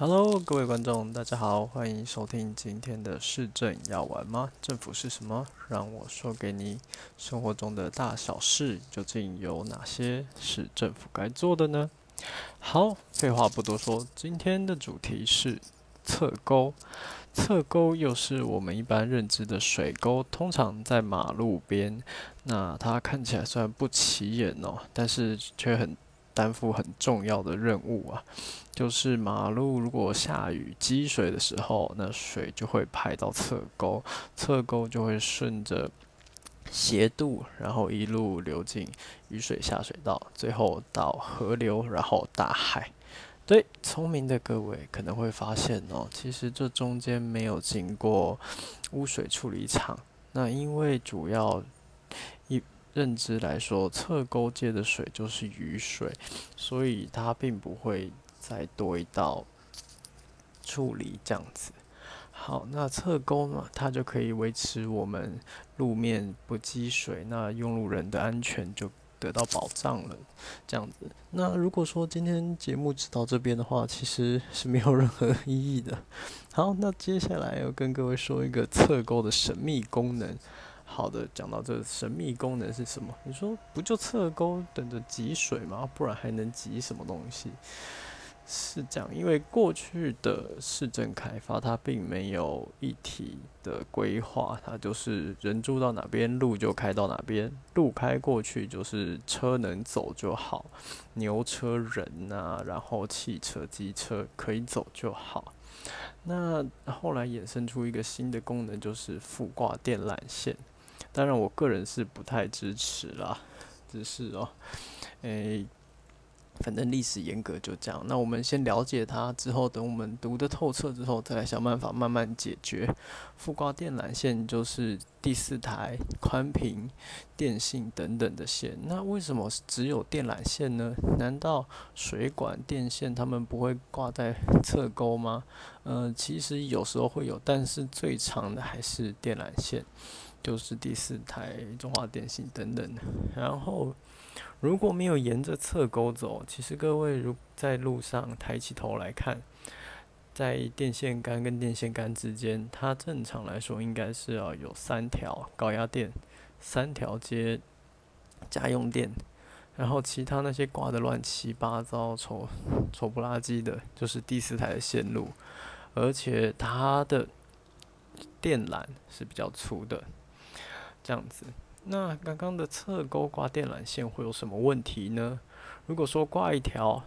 Hello，各位观众，大家好，欢迎收听今天的市政要玩吗？政府是什么？让我说给你。生活中的大小事，究竟有哪些是政府该做的呢？好，废话不多说，今天的主题是侧沟。侧沟又是我们一般认知的水沟，通常在马路边。那它看起来虽然不起眼哦，但是却很。担负很重要的任务啊，就是马路如果下雨积水的时候，那水就会排到侧沟，侧沟就会顺着斜度，然后一路流进雨水下水道，最后到河流，然后大海。对，聪明的各位可能会发现哦，其实这中间没有经过污水处理厂，那因为主要。认知来说，侧沟接的水就是雨水，所以它并不会再多一道处理这样子。好，那侧沟嘛，它就可以维持我们路面不积水，那用路人的安全就得到保障了。这样子，那如果说今天节目只到这边的话，其实是没有任何意义的。好，那接下来要跟各位说一个侧沟的神秘功能。好的，讲到这个神秘功能是什么？你说不就侧沟等着集水吗？不然还能集什么东西？是这样，因为过去的市政开发，它并没有一体的规划，它就是人住到哪边，路就开到哪边，路开过去就是车能走就好，牛车人啊，然后汽车、机车可以走就好。那后来衍生出一个新的功能，就是附挂电缆线。当然，我个人是不太支持啦，只是哦，诶，反正历史严格就这样。那我们先了解它，之后等我们读得透彻之后，再来想办法慢慢解决。附挂电缆线就是第四台宽频电信等等的线。那为什么只有电缆线呢？难道水管电线他们不会挂在侧沟吗？呃，其实有时候会有，但是最长的还是电缆线。就是第四台中华电信等等。然后，如果没有沿着侧沟走，其实各位如在路上抬起头来看，在电线杆跟电线杆之间，它正常来说应该是要有三条高压电，三条接家用电，然后其他那些挂的乱七八糟、丑丑不拉几的，就是第四台的线路，而且它的电缆是比较粗的。这样子，那刚刚的侧钩挂电缆线会有什么问题呢？如果说挂一条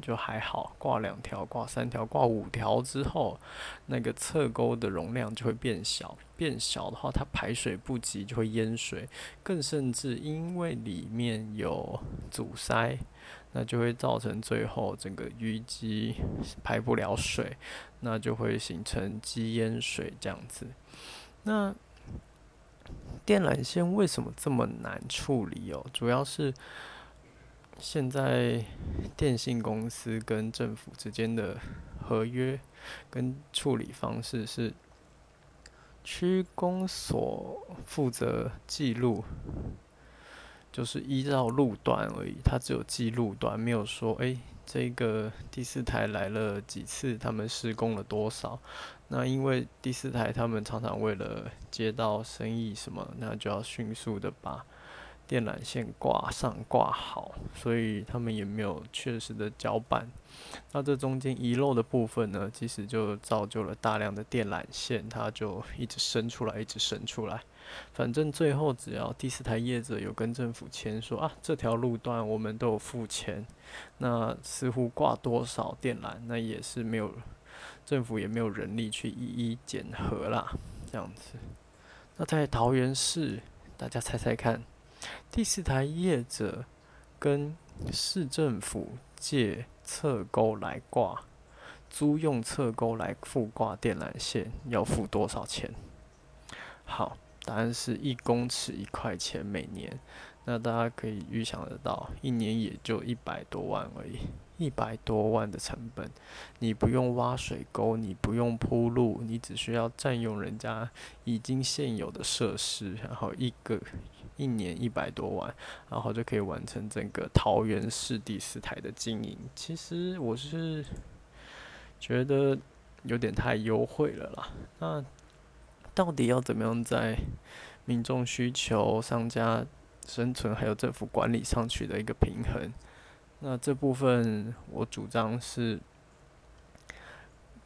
就还好，挂两条、挂三条、挂五条之后，那个侧钩的容量就会变小，变小的话，它排水不及就会淹水，更甚至因为里面有阻塞，那就会造成最后整个淤积排不了水，那就会形成积淹水这样子。那电缆线为什么这么难处理哦？主要是现在电信公司跟政府之间的合约跟处理方式是区公所负责记录，就是依照路段而已，它只有记录段，没有说哎。这个第四台来了几次？他们施工了多少？那因为第四台他们常常为了接到生意什么，那就要迅速的把电缆线挂上挂好，所以他们也没有确实的交板。那这中间遗漏的部分呢，其实就造就了大量的电缆线，它就一直伸出来，一直伸出来。反正最后只要第四台业者有跟政府签说啊，这条路段我们都有付钱，那似乎挂多少电缆，那也是没有政府也没有人力去一一检核啦，这样子。那在桃园市，大家猜猜看，第四台业者跟市政府借侧钩来挂，租用侧钩来附挂电缆线，要付多少钱？好。答案是一公尺一块钱每年，那大家可以预想得到，一年也就一百多万而已，一百多万的成本，你不用挖水沟，你不用铺路，你只需要占用人家已经现有的设施，然后一个一年一百多万，然后就可以完成整个桃园市第四台的经营。其实我是觉得有点太优惠了啦。那到底要怎么样在民众需求、商家生存还有政府管理上取得一个平衡？那这部分我主张是，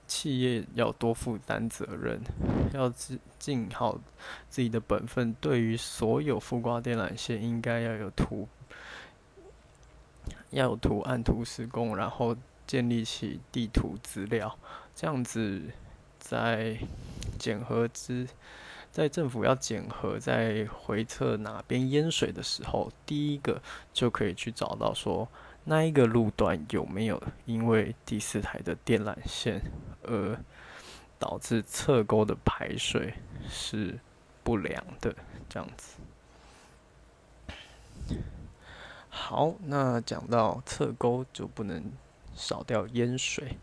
企业要多负担责任，要尽好自己的本分。对于所有附挂电缆线，应该要有图，要有图按图施工，然后建立起地图资料，这样子在检核之，在政府要检核在回测哪边淹水的时候，第一个就可以去找到说。那一个路段有没有因为第四台的电缆线而导致侧沟的排水是不良的？这样子。好，那讲到侧沟就不能少掉淹水。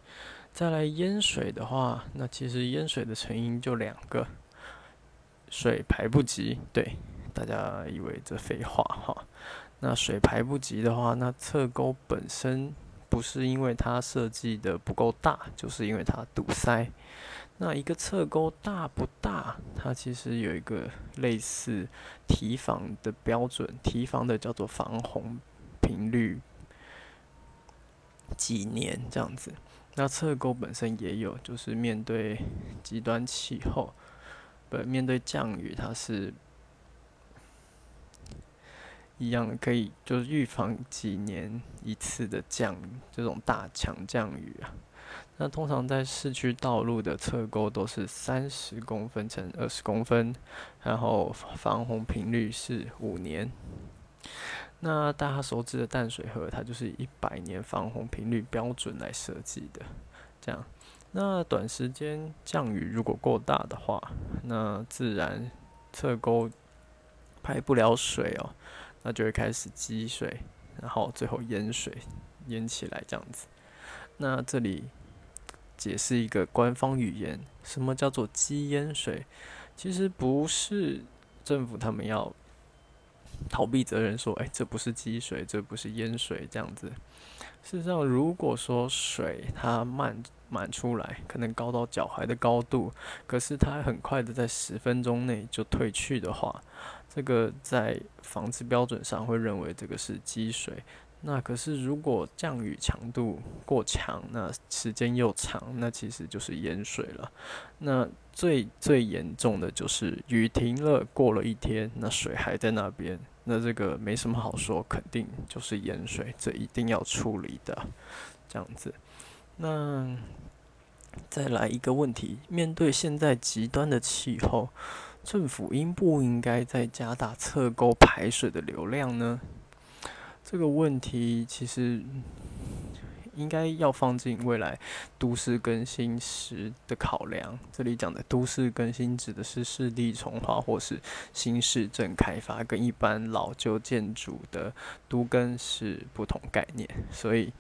再来淹水的话，那其实淹水的成因就两个：水排不及。对，大家以为这废话哈。那水排不及的话，那侧沟本身不是因为它设计的不够大，就是因为它堵塞。那一个侧沟大不大？它其实有一个类似提防的标准，提防的叫做防洪频率几年这样子。那侧沟本身也有，就是面对极端气候，不面对降雨，它是。一样的可以，就是预防几年一次的降雨，这种大强降雨啊。那通常在市区道路的侧沟都是三十公分乘二十公分，然后防洪频率是五年。那大家熟知的淡水河，它就是一百年防洪频率标准来设计的。这样，那短时间降雨如果过大的话，那自然侧沟排不了水哦。那就会开始积水，然后最后淹水，淹起来这样子。那这里解释一个官方语言，什么叫做积淹水？其实不是政府他们要逃避责任，说，哎，这不是积水，这不是淹水这样子。事实上，如果说水它漫满出来，可能高到脚踝的高度，可是它很快的在十分钟内就退去的话，这个在防治标准上会认为这个是积水。那可是如果降雨强度过强，那时间又长，那其实就是淹水了。那最最严重的就是雨停了，过了一天，那水还在那边。那这个没什么好说，肯定就是淹水，这一定要处理的，这样子。那再来一个问题，面对现在极端的气候，政府应不应该再加大侧沟排水的流量呢？这个问题其实。应该要放进未来都市更新时的考量。这里讲的都市更新指的是市地重划或是新市镇开发，跟一般老旧建筑的都更是不同概念。所以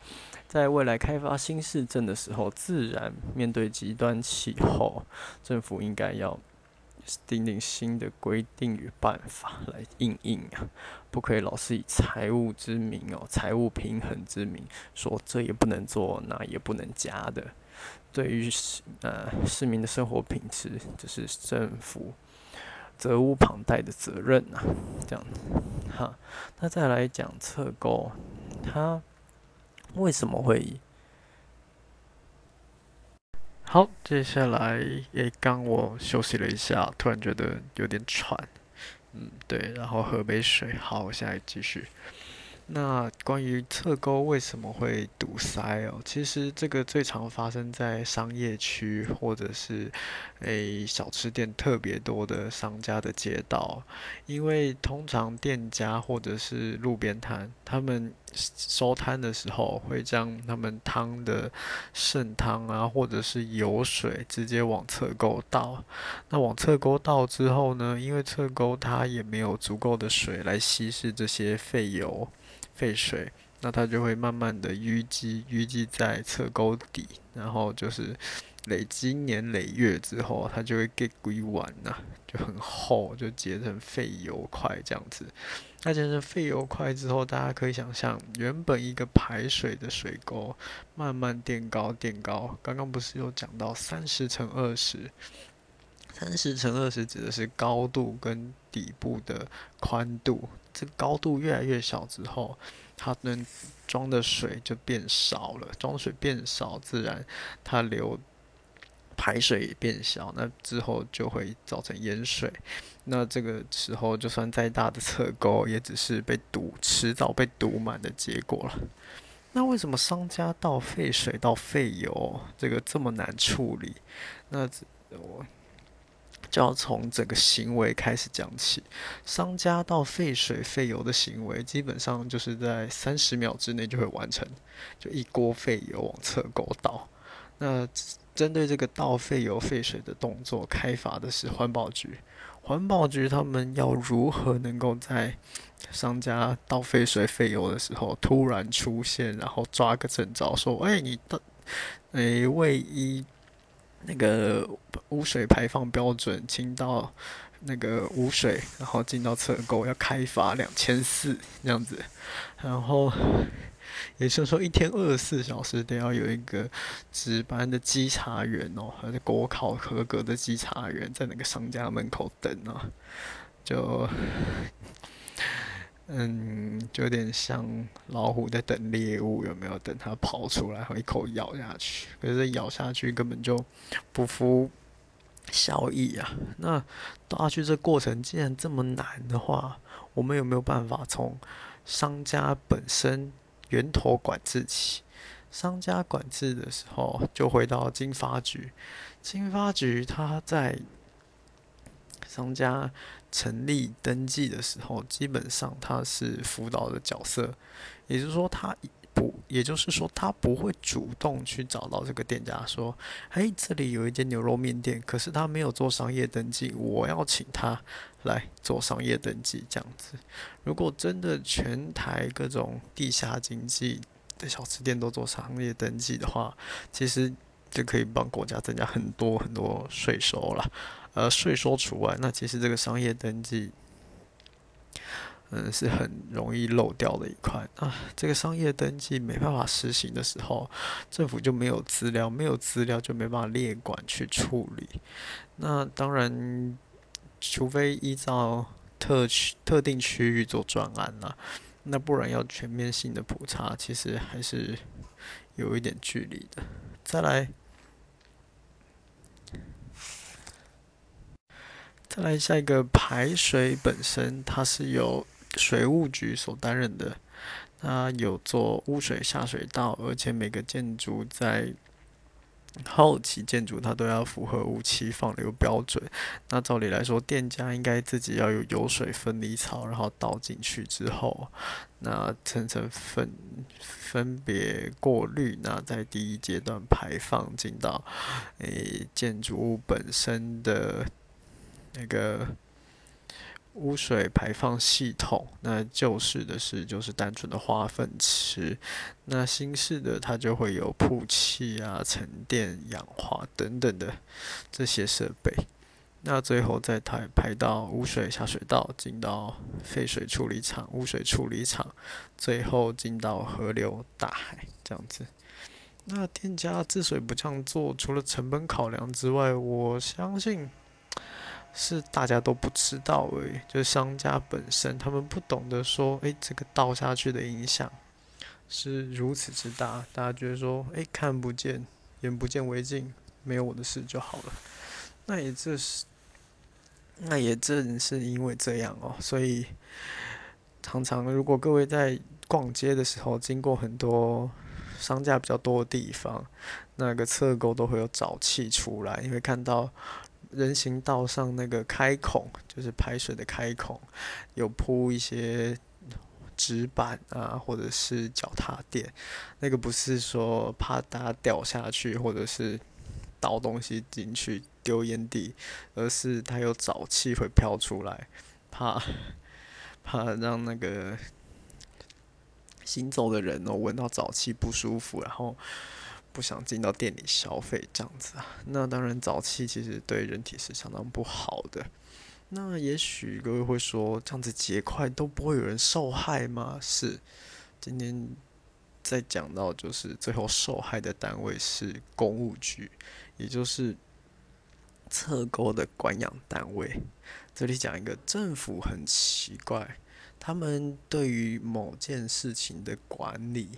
在未来开发新市镇的时候，自然面对极端气候，政府应该要。定定新的规定与办法来应应啊，不可以老是以财务之名哦，财务平衡之名说这也不能做，那也不能加的。对于市呃市民的生活品质，这是政府责无旁贷的责任呐。这样子，哈，那再来讲侧沟，它为什么会？好，接下来诶，刚我休息了一下，突然觉得有点喘，嗯，对，然后喝杯水。好，我现在继续。那关于侧沟为什么会堵塞哦？其实这个最常发生在商业区或者是诶小吃店特别多的商家的街道，因为通常店家或者是路边摊，他们收摊的时候会将他们汤的剩汤啊，或者是油水直接往侧沟倒。那往侧沟倒之后呢，因为侧沟它也没有足够的水来稀释这些废油。废水，那它就会慢慢的淤积，淤积在侧沟底，然后就是累积年累月之后，它就会给归完呐，就很厚，就结成废油块这样子。那结成废油块之后，大家可以想象，原本一个排水的水沟，慢慢垫高垫高。刚刚不是有讲到三十乘二十？三十乘二十指的是高度跟底部的宽度。这高度越来越小之后，它能装的水就变少了，装水变少，自然它流。排水也变小，那之后就会造成淹水。那这个时候，就算再大的侧沟，也只是被堵，迟早被堵满的结果了。那为什么商家倒废水到废油这个这么难处理？那我就要从整个行为开始讲起。商家倒废水废油的行为，基本上就是在三十秒之内就会完成，就一锅废油往侧沟倒。那针对这个倒废油废水的动作，开发的是环保局。环保局他们要如何能够在商家倒废水废油的时候突然出现，然后抓个正着，说：“哎，你的诶，卫衣那个污水排放标准，清到那个污水，然后进到侧沟要开罚两千四这样子，然后。”也就是说，一天二十四小时都要有一个值班的稽查员哦，还是国考合格的稽查员在那个商家门口等啊，就，嗯，就有点像老虎在等猎物，有没有？等它跑出来，然后一口咬下去。可是咬下去根本就不服效益啊！那倒下去这过程既然这么难的话，我们有没有办法从商家本身？源头管制起，商家管制的时候，就回到经发局。经发局他在商家成立登记的时候，基本上他是辅导的角色，也就是说，他不，也就是说，他不会主动去找到这个店家说：“哎，这里有一间牛肉面店，可是他没有做商业登记，我要请他。”来做商业登记这样子，如果真的全台各种地下经济的小吃店都做商业登记的话，其实就可以帮国家增加很多很多税收了。呃，税收除外，那其实这个商业登记，嗯，是很容易漏掉的一块啊。这个商业登记没办法实行的时候，政府就没有资料，没有资料就没办法列管去处理。那当然。除非依照特区特定区域做专案啦，那不然要全面性的普查，其实还是有一点距离的。再来，再来下一个排水本身，它是由水务局所担任的，它有做污水下水道，而且每个建筑在。后期建筑它都要符合污气放流标准。那照理来说，店家应该自己要有油水分离槽，然后倒进去之后，那层层分分别过滤，那在第一阶段排放进到诶建筑物本身的那个。污水排放系统，那旧式的是就是单纯的化粪池，那新式的它就会有曝气啊、沉淀、氧化等等的这些设备，那最后再排排到污水下水道，进到废水处理厂、污水处理厂，最后进到河流、大海这样子。那店家之所以不这样做，除了成本考量之外，我相信。是大家都不知道而已，就是商家本身他们不懂得说，诶，这个倒下去的影响是如此之大，大家觉得说，诶，看不见，眼不见为净，没有我的事就好了。那也这是，那也正是因为这样哦，所以常常如果各位在逛街的时候经过很多商家比较多的地方，那个侧沟都会有沼气出来，因为看到。人行道上那个开孔，就是排水的开孔，有铺一些纸板啊，或者是脚踏垫。那个不是说怕大家掉下去，或者是倒东西进去丢烟蒂，而是它有沼气会飘出来，怕怕让那个行走的人哦闻到沼气不舒服，然后不想进到店里消费这样子啊。那当然，早期其实对人体是相当不好的。那也许各位会说，这样子结块都不会有人受害吗？是，今天在讲到就是最后受害的单位是公务局，也就是侧沟的管养单位。这里讲一个政府很奇怪，他们对于某件事情的管理、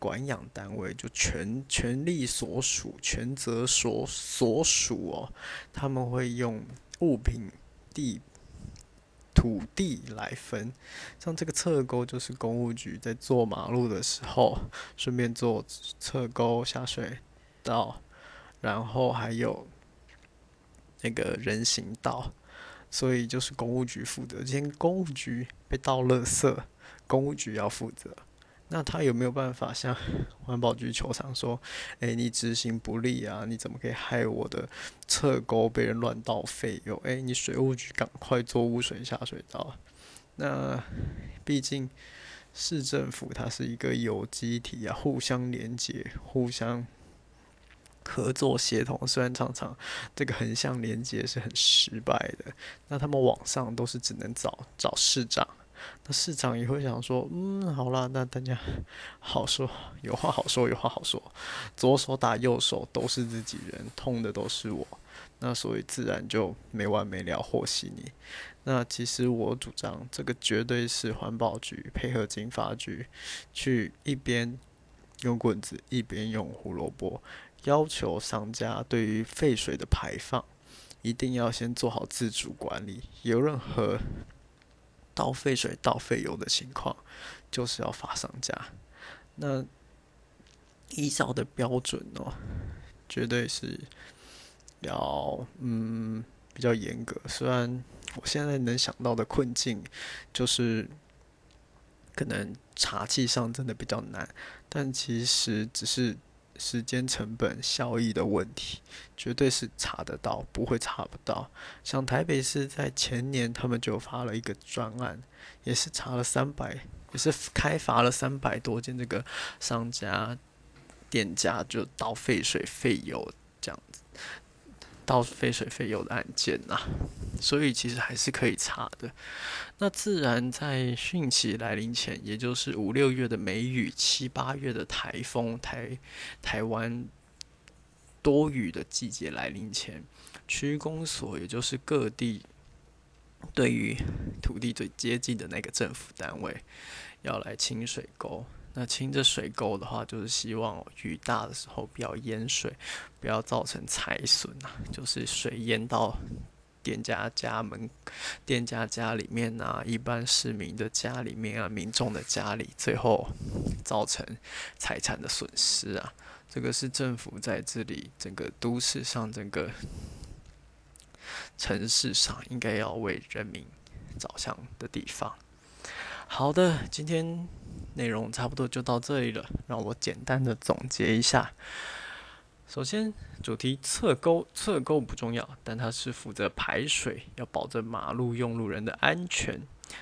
管养单位就权权力所属、权责所所属哦，他们会用物品。地土地来分，像这个侧沟就是公务局在做马路的时候，顺便做侧沟下水道，然后还有那个人行道，所以就是公务局负责。今天公务局被倒垃圾，公务局要负责。那他有没有办法向 环保局求偿说：“哎，你执行不力啊？你怎么可以害我的侧沟被人乱倒废油？哎，你水务局赶快做污水下水道。”那毕竟市政府它是一个有机体啊，互相连接、互相合作协同。虽然常常这个横向连接是很失败的，那他们网上都是只能找找市长。那市长也会想说，嗯，好啦，那大家好说，有话好说，有话好说，左手打右手都是自己人，痛的都是我，那所以自然就没完没了和稀泥。那其实我主张，这个绝对是环保局配合经发局，去一边用棍子，一边用胡萝卜，要求商家对于废水的排放，一定要先做好自主管理，有任何。倒废水、倒废油的情况，就是要罚商家。那依照的标准哦，绝对是要嗯比较严格。虽然我现在能想到的困境，就是可能查气上真的比较难，但其实只是。时间成本效益的问题，绝对是查得到，不会查不到。像台北市在前年，他们就发了一个专案，也是查了三百，也是开罚了三百多间这个商家、店家就倒废水、废油这样子。到废水废油的案件呐，所以其实还是可以查的。那自然在汛期来临前，也就是五六月的梅雨、七八月的台风、台台湾多雨的季节来临前，区公所也就是各地对于土地最接近的那个政府单位，要来清水沟。那清这水沟的话，就是希望雨大的时候不要淹水，不要造成财损啊。就是水淹到店家家门、店家家里面啊，一般市民的家里面啊，民众的家里，最后造成财产的损失啊。这个是政府在这里整个都市上、整个城市上应该要为人民着想的地方。好的，今天。内容差不多就到这里了，让我简单的总结一下。首先，主题侧沟，侧沟不重要，但它是负责排水，要保证马路用路人的安全。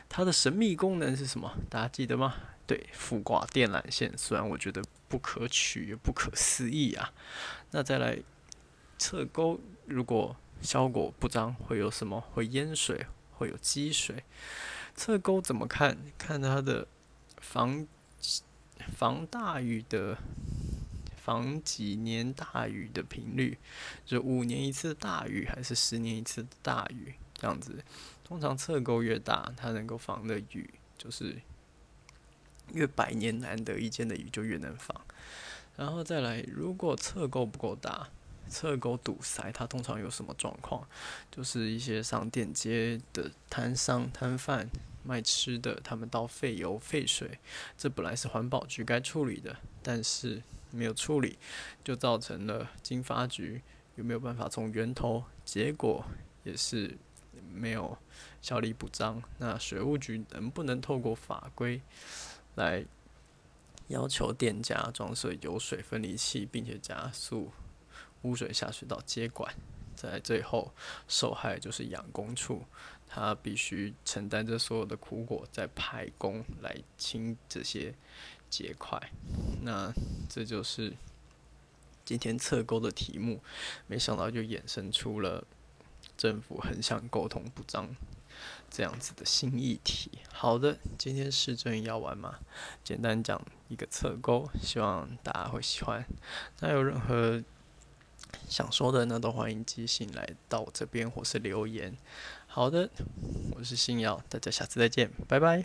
它的神秘功能是什么？大家记得吗？对，附挂电缆线。虽然我觉得不可取也不可思议啊。那再来，侧沟如果效果不彰，会有什么？会淹水，会有积水。侧沟怎么看？看它的。防防大雨的，防几年大雨的频率，就五年一次大雨还是十年一次大雨这样子。通常侧沟越大，它能够防的雨就是越百年难得一见的雨就越能防。然后再来，如果侧沟不够大，侧沟堵塞，它通常有什么状况？就是一些上电街的摊商摊贩。卖吃的，他们倒废油、废水，这本来是环保局该处理的，但是没有处理，就造成了经发局有没有办法从源头？结果也是没有效力不彰。那水务局能不能透过法规来要求店家装设油水分离器，并且加速污水下水道接管？在最后，受害就是养工处。他必须承担着所有的苦果，在派工来清这些结块。那这就是今天测勾的题目，没想到就衍生出了政府横向沟通不彰这样子的新议题。好的，今天市政要玩嘛，简单讲一个侧钩，希望大家会喜欢。那有任何想说的呢，都欢迎寄信来到我这边或是留言。好的，我是星耀，大家下次再见，拜拜。